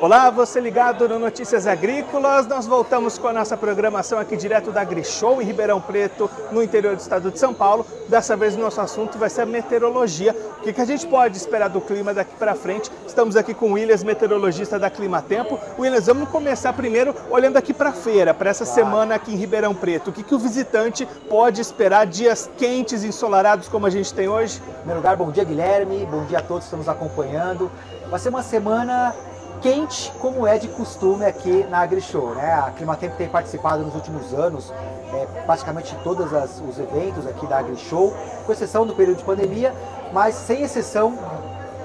Olá, você ligado no Notícias Agrícolas. Nós voltamos com a nossa programação aqui direto da AgriShow em Ribeirão Preto, no interior do estado de São Paulo. Dessa vez o nosso assunto vai ser a meteorologia. O que, que a gente pode esperar do clima daqui para frente? Estamos aqui com o Williams, meteorologista da Climatempo. Williams, vamos começar primeiro olhando aqui para a feira, para essa claro. semana aqui em Ribeirão Preto. O que, que o visitante pode esperar dias quentes ensolarados como a gente tem hoje? Em primeiro lugar, bom dia Guilherme, bom dia a todos que estão nos acompanhando. Vai ser uma semana quente como é de costume aqui na AgriShow. Né? A Climatempo tem participado nos últimos anos é, praticamente todos os eventos aqui da AgriShow, com exceção do período de pandemia, mas sem exceção,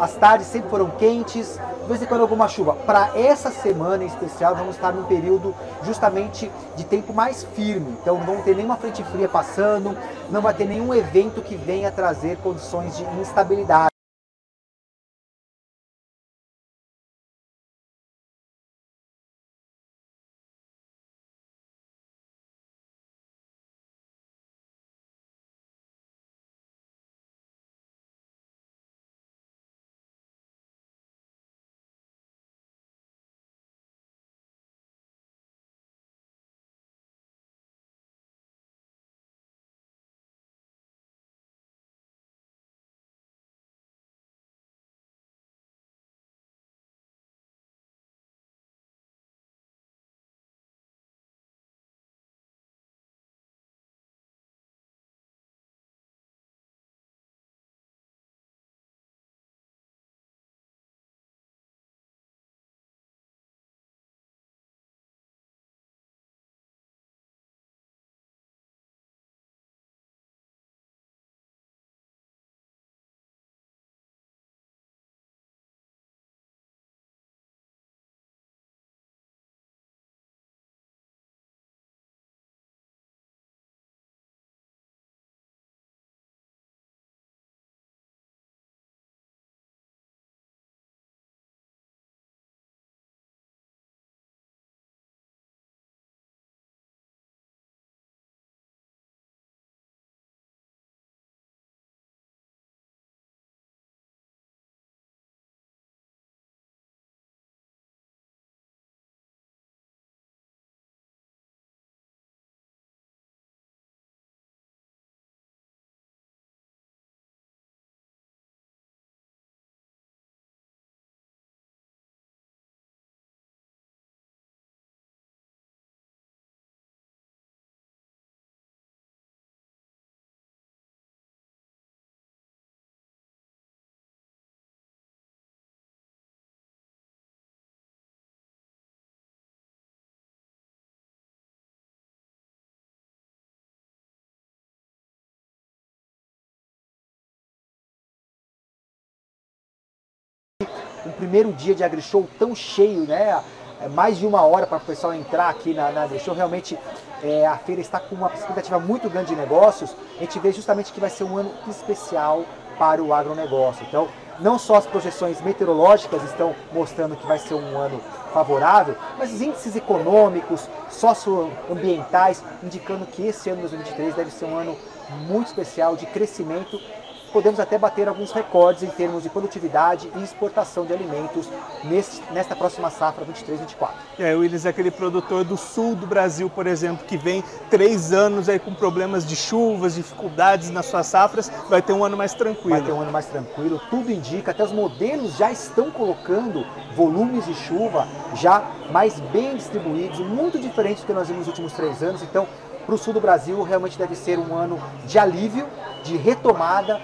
as tardes sempre foram quentes, de vez em quando alguma chuva. Para essa semana em especial, vamos estar num período justamente de tempo mais firme. Então não vamos ter nenhuma frente fria passando, não vai ter nenhum evento que venha trazer condições de instabilidade. Um primeiro dia de AgriShow tão cheio, né? É mais de uma hora para o pessoal entrar aqui na, na AgriShow. Realmente é, a feira está com uma expectativa muito grande de negócios. A gente vê justamente que vai ser um ano especial para o agronegócio. Então, não só as projeções meteorológicas estão mostrando que vai ser um ano favorável, mas os índices econômicos, socioambientais, indicando que esse ano 2023 deve ser um ano muito especial de crescimento podemos até bater alguns recordes em termos de produtividade e exportação de alimentos neste, nesta próxima safra 23-24. É, o Willis é aquele produtor do sul do Brasil, por exemplo, que vem três anos aí com problemas de chuvas, dificuldades nas suas safras, vai ter um ano mais tranquilo. Vai ter um ano mais tranquilo, tudo indica, até os modelos já estão colocando volumes de chuva já mais bem distribuídos, muito diferentes do que nós vimos nos últimos três anos, então para o sul do Brasil realmente deve ser um ano de alívio, de retomada,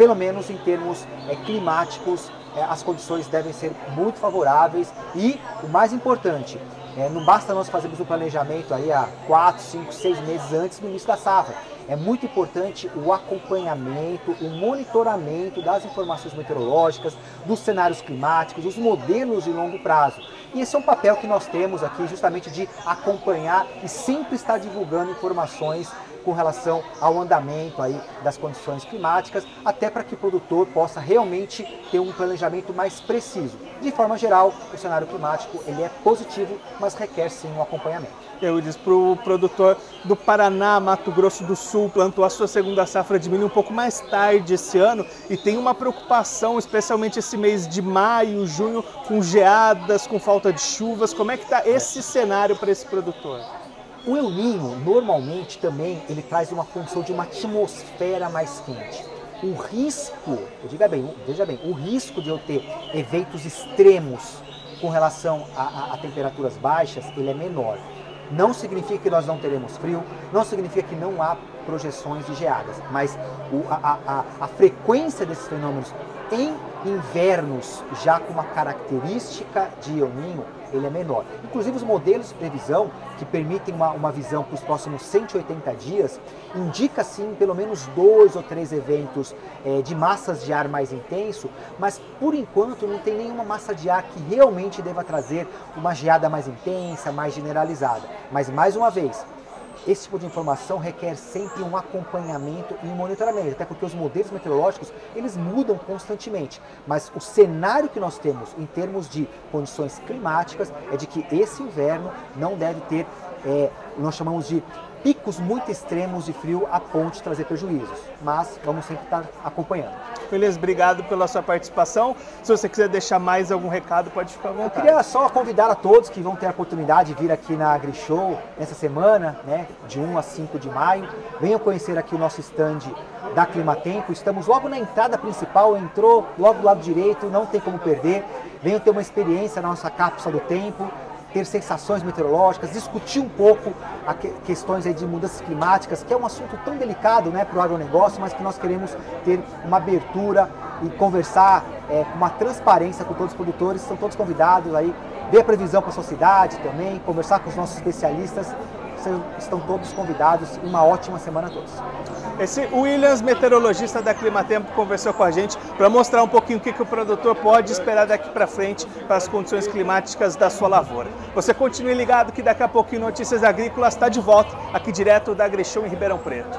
pelo menos em termos é, climáticos, é, as condições devem ser muito favoráveis e o mais importante, é, não basta nós fazermos um planejamento aí há 4, 5, 6 meses antes do início da safra. É muito importante o acompanhamento, o monitoramento das informações meteorológicas, dos cenários climáticos, dos modelos de longo prazo. E esse é um papel que nós temos aqui, justamente de acompanhar e sempre estar divulgando informações com relação ao andamento aí das condições climáticas, até para que o produtor possa realmente ter um planejamento mais preciso. De forma geral, o cenário climático ele é positivo, mas requer sim um acompanhamento. Eu disse para o produtor do Paraná, Mato Grosso do Sul, plantou a sua segunda safra de milho um pouco mais tarde esse ano e tem uma preocupação, especialmente esse mês de maio, junho, com geadas, com falta de chuvas. Como é que está esse cenário para esse produtor? O El Ninho, normalmente, também ele traz uma condição de uma atmosfera mais quente. O risco, diga bem, veja bem, o risco de eu ter eventos extremos com relação a, a, a temperaturas baixas, ele é menor. Não significa que nós não teremos frio, não significa que não há projeções de geadas, mas o, a, a, a frequência desses fenômenos em invernos já com uma característica de El ele é menor. Inclusive os modelos de previsão que permitem uma, uma visão para os próximos 180 dias, indica sim pelo menos dois ou três eventos é, de massas de ar mais intenso, mas por enquanto não tem nenhuma massa de ar que realmente deva trazer uma geada mais intensa, mais generalizada. Mas mais uma vez, esse tipo de informação requer sempre um acompanhamento e um monitoramento, até porque os modelos meteorológicos eles mudam constantemente. Mas o cenário que nós temos em termos de condições climáticas é de que esse inverno não deve ter, é, nós chamamos de picos muito extremos de frio a ponto de trazer prejuízos. Mas vamos sempre estar acompanhando. Beleza, obrigado pela sua participação. Se você quiser deixar mais algum recado, pode ficar à vontade. Eu queria só convidar a todos que vão ter a oportunidade de vir aqui na AgriShow nessa semana, né, de 1 a 5 de maio. Venham conhecer aqui o nosso stand da Climatempo. Estamos logo na entrada principal, entrou logo do lado direito, não tem como perder. Venham ter uma experiência na nossa cápsula do tempo ter sensações meteorológicas, discutir um pouco que, questões aí de mudanças climáticas, que é um assunto tão delicado né, para o agronegócio, mas que nós queremos ter uma abertura e conversar é, com uma transparência com todos os produtores. São todos convidados aí, ver a previsão para a sociedade também, conversar com os nossos especialistas estão todos convidados. Uma ótima semana a todos. Esse Williams, meteorologista da Climatempo, conversou com a gente para mostrar um pouquinho o que, que o produtor pode esperar daqui para frente para as condições climáticas da sua lavoura. Você continue ligado que daqui a pouquinho Notícias Agrícolas está de volta aqui direto da Agrechão em Ribeirão Preto.